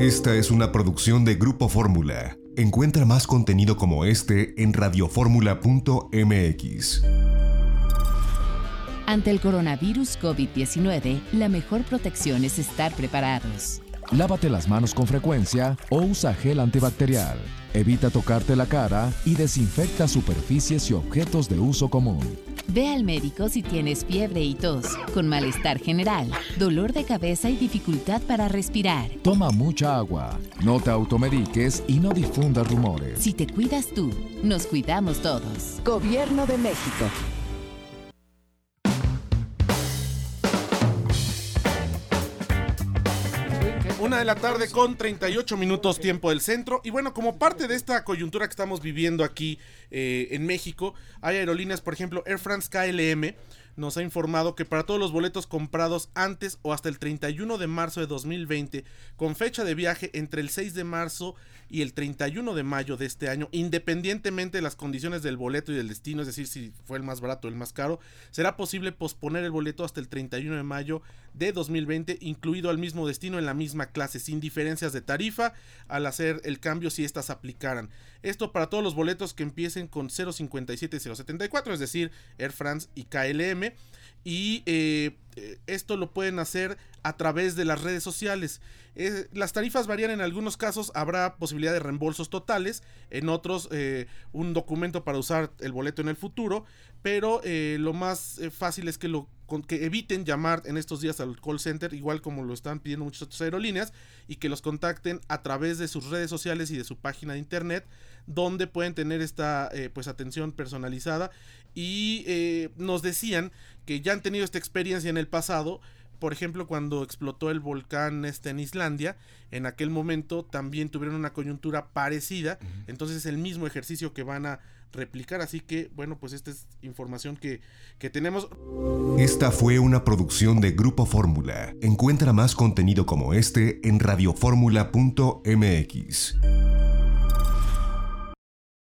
Esta es una producción de Grupo Fórmula. Encuentra más contenido como este en radioformula.mx. Ante el coronavirus COVID-19, la mejor protección es estar preparados. Lávate las manos con frecuencia o usa gel antibacterial. Evita tocarte la cara y desinfecta superficies y objetos de uso común. Ve al médico si tienes fiebre y tos, con malestar general, dolor de cabeza y dificultad para respirar. Toma mucha agua, no te automediques y no difundas rumores. Si te cuidas tú, nos cuidamos todos. Gobierno de México. Una de la tarde con 38 minutos tiempo del centro. Y bueno, como parte de esta coyuntura que estamos viviendo aquí eh, en México, hay aerolíneas, por ejemplo, Air France KLM nos ha informado que para todos los boletos comprados antes o hasta el 31 de marzo de 2020, con fecha de viaje entre el 6 de marzo y el 31 de mayo de este año, independientemente de las condiciones del boleto y del destino, es decir, si fue el más barato o el más caro, será posible posponer el boleto hasta el 31 de mayo de 2020, incluido al mismo destino en la misma clase, sin diferencias de tarifa al hacer el cambio si éstas aplicaran. Esto para todos los boletos que empiecen con 057 y 074, es decir, Air France y KLM. Y eh, esto lo pueden hacer a través de las redes sociales. Eh, las tarifas varían en algunos casos, habrá posibilidad de reembolsos totales, en otros eh, un documento para usar el boleto en el futuro, pero lo más fácil es que lo que eviten llamar en estos días al call center, igual como lo están pidiendo muchas otras aerolíneas, y que los contacten a través de sus redes sociales y de su página de internet, donde pueden tener esta pues atención personalizada. Y nos decían que ya han tenido esta experiencia en el pasado. Por ejemplo, cuando explotó el volcán este en Islandia, en aquel momento también tuvieron una coyuntura parecida. Entonces es el mismo ejercicio que van a replicar. Así que, bueno, pues esta es información que, que tenemos. Esta fue una producción de Grupo Fórmula. Encuentra más contenido como este en radioformula.mx.